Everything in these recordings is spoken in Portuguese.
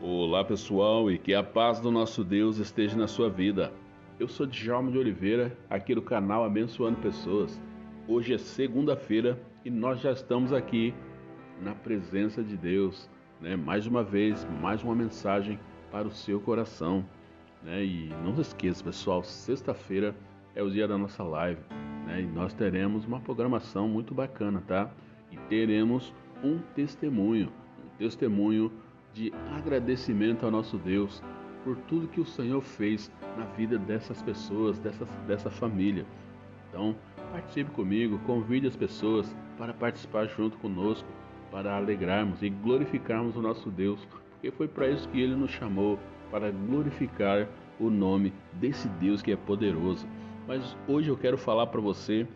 Olá pessoal e que a paz do nosso Deus esteja na sua vida. Eu sou Djalma de Oliveira, aqui do canal Abençoando Pessoas. Hoje é segunda-feira e nós já estamos aqui na presença de Deus. Né? Mais uma vez, mais uma mensagem para o seu coração. Né? E não se esqueça, pessoal, sexta-feira é o dia da nossa live. Né? E nós teremos uma programação muito bacana, tá? E teremos um testemunho, um testemunho de agradecimento ao nosso Deus por tudo que o Senhor fez na vida dessas pessoas, dessa, dessa família. Então, participe comigo, convide as pessoas para participar junto conosco, para alegrarmos e glorificarmos o nosso Deus, porque foi para isso que ele nos chamou para glorificar o nome desse Deus que é poderoso. Mas hoje eu quero falar para você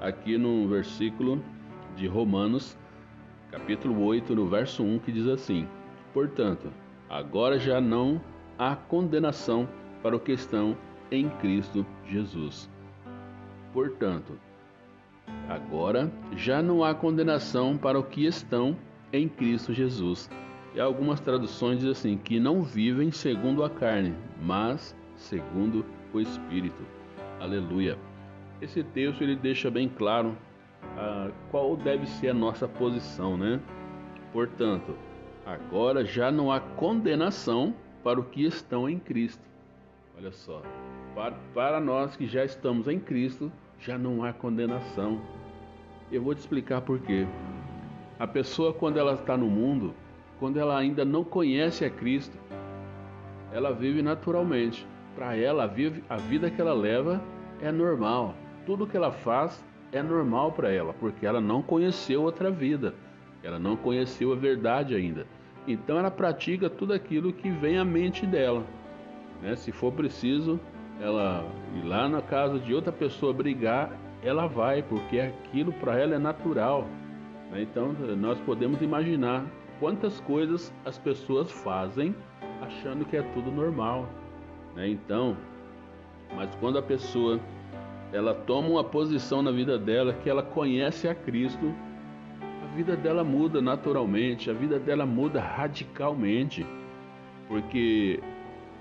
aqui no versículo de Romanos, capítulo 8, no verso 1, que diz assim: Portanto, agora já não há condenação para o que estão em Cristo Jesus. Portanto, agora já não há condenação para o que estão em Cristo Jesus. E algumas traduções dizem assim: que não vivem segundo a carne, mas segundo o Espírito. Aleluia. Esse texto ele deixa bem claro ah, qual deve ser a nossa posição, né? Portanto, Agora já não há condenação para o que estão em Cristo. Olha só, para, para nós que já estamos em Cristo, já não há condenação. Eu vou te explicar por quê. A pessoa, quando ela está no mundo, quando ela ainda não conhece a Cristo, ela vive naturalmente. Para ela, a, vida que ela leva é normal. Tudo que ela faz é normal para ela, porque ela não conheceu outra vida. Ela não conheceu a verdade ainda. Então ela pratica tudo aquilo que vem à mente dela. Né? Se for preciso, ela ir lá na casa de outra pessoa brigar, ela vai, porque aquilo para ela é natural. Né? Então nós podemos imaginar quantas coisas as pessoas fazem achando que é tudo normal. Né? Então, mas quando a pessoa ela toma uma posição na vida dela que ela conhece a Cristo, vida dela muda naturalmente, a vida dela muda radicalmente. Porque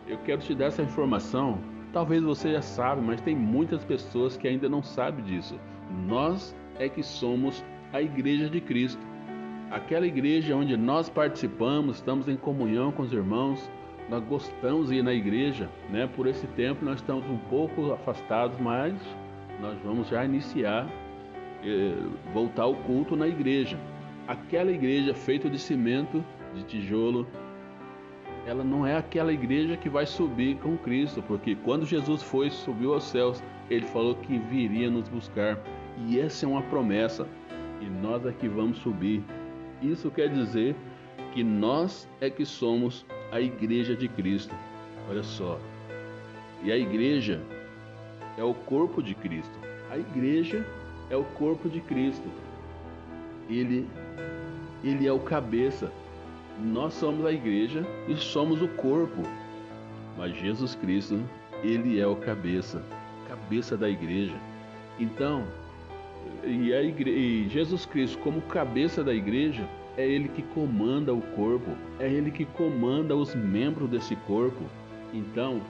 eu quero te dar essa informação. Talvez você já sabe, mas tem muitas pessoas que ainda não sabem disso. Nós é que somos a igreja de Cristo. Aquela igreja onde nós participamos, estamos em comunhão com os irmãos, nós gostamos de ir na igreja, né? Por esse tempo nós estamos um pouco afastados, mas nós vamos já iniciar voltar ao culto na igreja. Aquela igreja feita de cimento, de tijolo, ela não é aquela igreja que vai subir com Cristo, porque quando Jesus foi, subiu aos céus, ele falou que viria nos buscar. E essa é uma promessa, e nós é que vamos subir. Isso quer dizer que nós é que somos a igreja de Cristo. Olha só. E a igreja é o corpo de Cristo. A igreja é o corpo de Cristo. Ele, ele é o cabeça. Nós somos a igreja e somos o corpo. Mas Jesus Cristo, ele é o cabeça, cabeça da igreja. Então, e, a igreja, e Jesus Cristo, como cabeça da igreja, é ele que comanda o corpo, é ele que comanda os membros desse corpo. Então,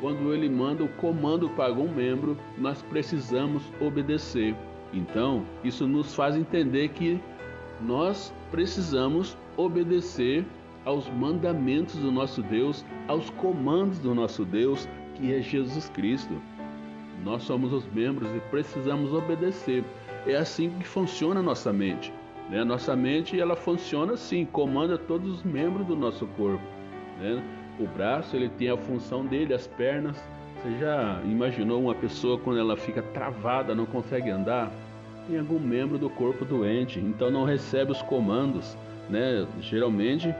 quando ele manda o comando para algum membro, nós precisamos obedecer. Então, isso nos faz entender que nós precisamos obedecer aos mandamentos do nosso Deus, aos comandos do nosso Deus, que é Jesus Cristo. Nós somos os membros e precisamos obedecer. É assim que funciona a nossa mente. Né? Nossa mente ela funciona assim, comanda todos os membros do nosso corpo. Né? O braço ele tem a função dele, as pernas. Você já imaginou uma pessoa quando ela fica travada, não consegue andar? Tem algum membro do corpo doente, então não recebe os comandos, né? Geralmente,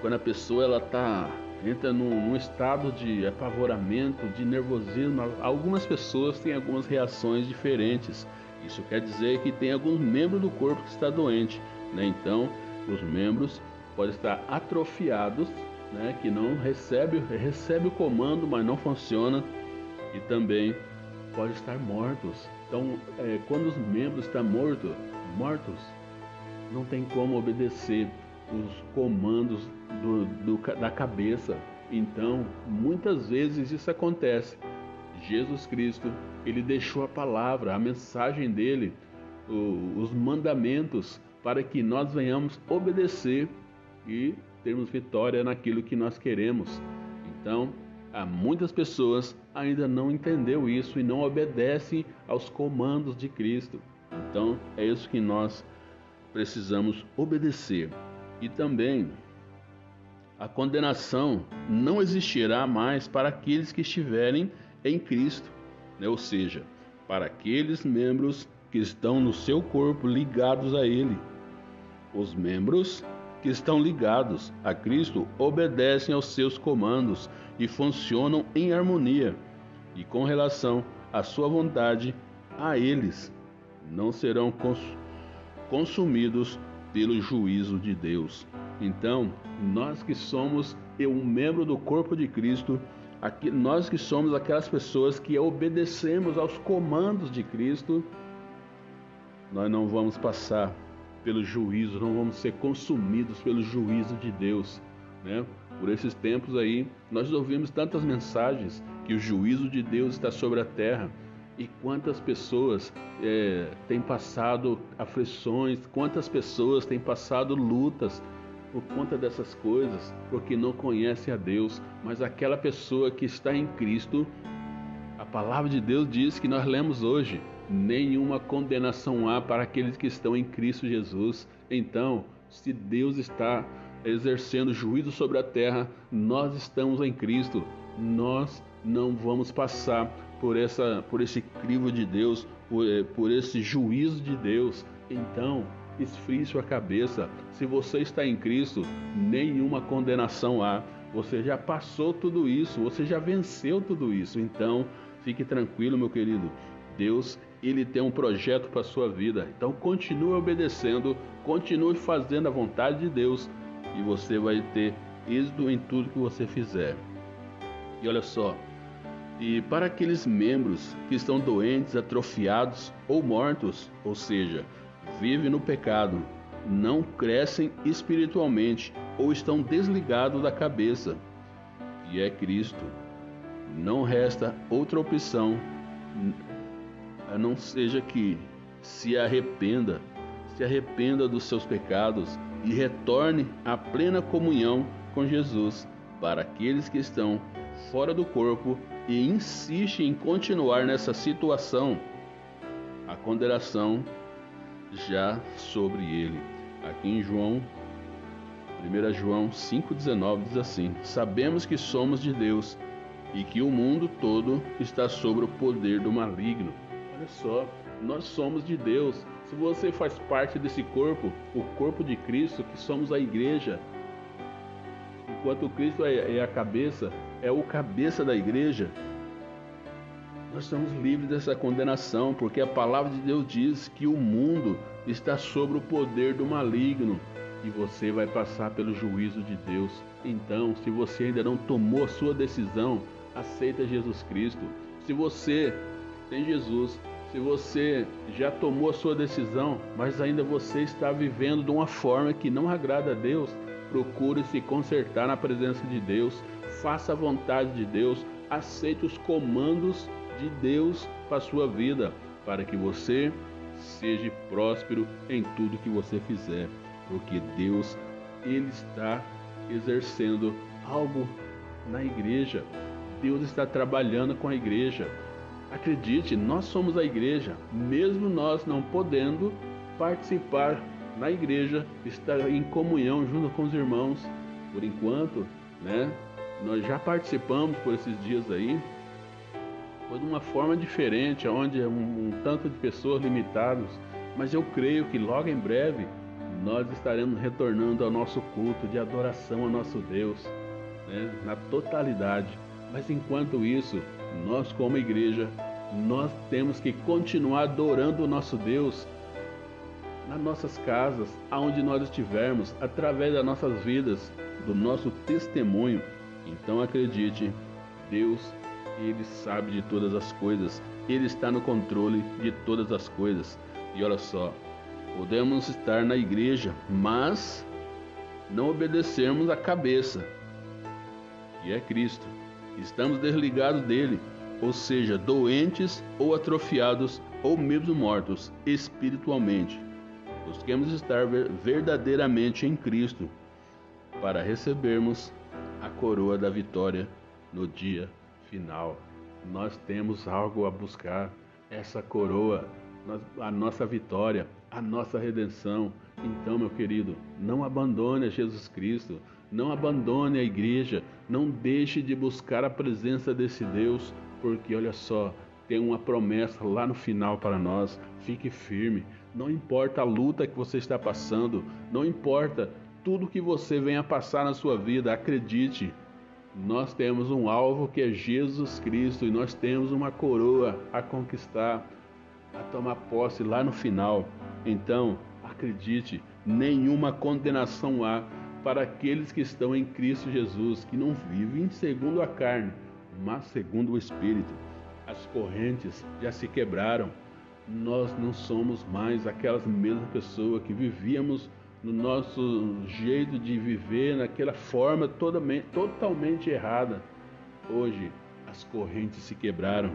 quando a pessoa ela tá entra num, num, estado de apavoramento, de nervosismo, algumas pessoas têm algumas reações diferentes. Isso quer dizer que tem algum membro do corpo que está doente, né? Então, os membros podem estar atrofiados, né? Que não recebe recebe o comando, mas não funciona, e também pode estar mortos. Então, é, quando os membros estão mortos, mortos, não tem como obedecer. os comandos do, do, da cabeça. Então, muitas vezes isso acontece. Jesus Cristo, ele deixou a palavra, a mensagem dele, o, os mandamentos, para que nós venhamos obedecer e termos vitória naquilo que nós queremos. Então, há muitas pessoas ainda não entendeu isso e não obedecem aos comandos de Cristo. Então, é isso que nós precisamos obedecer. E também a condenação não existirá mais para aqueles que estiverem em Cristo, né? ou seja, para aqueles membros que estão no seu corpo ligados a Ele. Os membros que estão ligados a Cristo obedecem aos seus comandos e funcionam em harmonia, e com relação à sua vontade, a eles não serão cons consumidos pelo juízo de Deus. Então, nós que somos um membro do corpo de Cristo, aqui, nós que somos aquelas pessoas que obedecemos aos comandos de Cristo, nós não vamos passar pelo juízo, não vamos ser consumidos pelo juízo de Deus, né? Por esses tempos aí, nós ouvimos tantas mensagens que o juízo de Deus está sobre a terra e quantas pessoas é, têm passado aflições, quantas pessoas têm passado lutas por conta dessas coisas, porque não conhece a Deus. Mas aquela pessoa que está em Cristo, a palavra de Deus diz que nós lemos hoje: nenhuma condenação há para aqueles que estão em Cristo Jesus. Então, se Deus está exercendo juízo sobre a terra, nós estamos em Cristo. Nós não vamos passar por, essa, por esse crivo de Deus, por, eh, por esse juízo de Deus. Então, esfrie sua cabeça. Se você está em Cristo, nenhuma condenação há. Você já passou tudo isso, você já venceu tudo isso. Então, fique tranquilo, meu querido. Deus, ele tem um projeto para a sua vida. Então, continue obedecendo, continue fazendo a vontade de Deus e você vai ter êxito em tudo que você fizer. E olha só, e para aqueles membros que estão doentes, atrofiados ou mortos, ou seja, vivem no pecado, não crescem espiritualmente ou estão desligados da cabeça, que é Cristo, não resta outra opção a não seja que se arrependa, se arrependa dos seus pecados e retorne à plena comunhão com Jesus. Para aqueles que estão fora do corpo e insiste em continuar nessa situação, a condenação já sobre ele. Aqui em João, 1 João 5,19 diz assim: Sabemos que somos de Deus e que o mundo todo está sob o poder do maligno. Olha só, nós somos de Deus. Se você faz parte desse corpo, o corpo de Cristo, que somos a igreja, enquanto Cristo é, é a cabeça, é o cabeça da igreja, nós estamos livres dessa condenação, porque a palavra de Deus diz que o mundo está sob o poder do maligno e você vai passar pelo juízo de Deus. Então, se você ainda não tomou a sua decisão, aceita Jesus Cristo. Se você tem Jesus, se você já tomou a sua decisão, mas ainda você está vivendo de uma forma que não agrada a Deus, procure se consertar na presença de Deus, faça a vontade de Deus, aceite os comandos de Deus para a sua vida, para que você seja próspero em tudo que você fizer, porque Deus ele está exercendo algo na igreja. Deus está trabalhando com a igreja. Acredite, nós somos a igreja, mesmo nós não podendo participar na igreja, estar em comunhão junto com os irmãos. Por enquanto, né? Nós já participamos por esses dias aí, foi de uma forma diferente, onde um, um tanto de pessoas limitadas, mas eu creio que logo em breve nós estaremos retornando ao nosso culto de adoração ao nosso Deus, né, na totalidade. Mas enquanto isso, nós como igreja, nós temos que continuar adorando o nosso Deus nas nossas casas, aonde nós estivermos, através das nossas vidas, do nosso testemunho. Então acredite, Deus ele sabe de todas as coisas, Ele está no controle de todas as coisas. E olha só, podemos estar na igreja, mas não obedecermos a cabeça, que é Cristo. Estamos desligados dele, ou seja, doentes ou atrofiados ou mesmo mortos espiritualmente. Busquemos estar verdadeiramente em Cristo para recebermos a coroa da vitória no dia final. Nós temos algo a buscar, essa coroa, a nossa vitória, a nossa redenção. Então, meu querido, não abandone a Jesus Cristo, não abandone a igreja, não deixe de buscar a presença desse Deus, porque olha só, tem uma promessa lá no final para nós. Fique firme. Não importa a luta que você está passando, não importa tudo que você venha passar na sua vida, acredite. Nós temos um alvo que é Jesus Cristo e nós temos uma coroa a conquistar, a tomar posse lá no final. Então, acredite, nenhuma condenação há para aqueles que estão em Cristo Jesus, que não vivem segundo a carne, mas segundo o Espírito. As correntes já se quebraram. Nós não somos mais aquelas mesmas pessoas que vivíamos no nosso jeito de viver, naquela forma totalmente errada. Hoje as correntes se quebraram.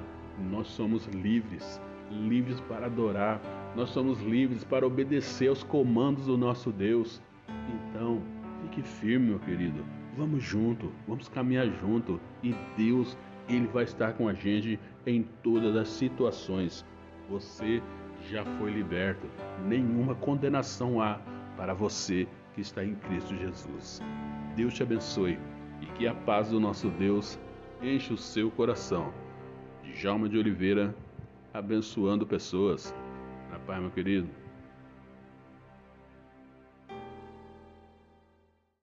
Nós somos livres, livres para adorar. Nós somos livres para obedecer aos comandos do nosso Deus. Então, fique firme, meu querido. Vamos junto, vamos caminhar junto e Deus, ele vai estar com a gente em todas as situações. Você já foi liberto. Nenhuma condenação há para você que está em Cristo Jesus. Deus te abençoe e que a paz do nosso Deus enche o seu coração. Djalma de Oliveira, abençoando pessoas. Na paz, meu querido.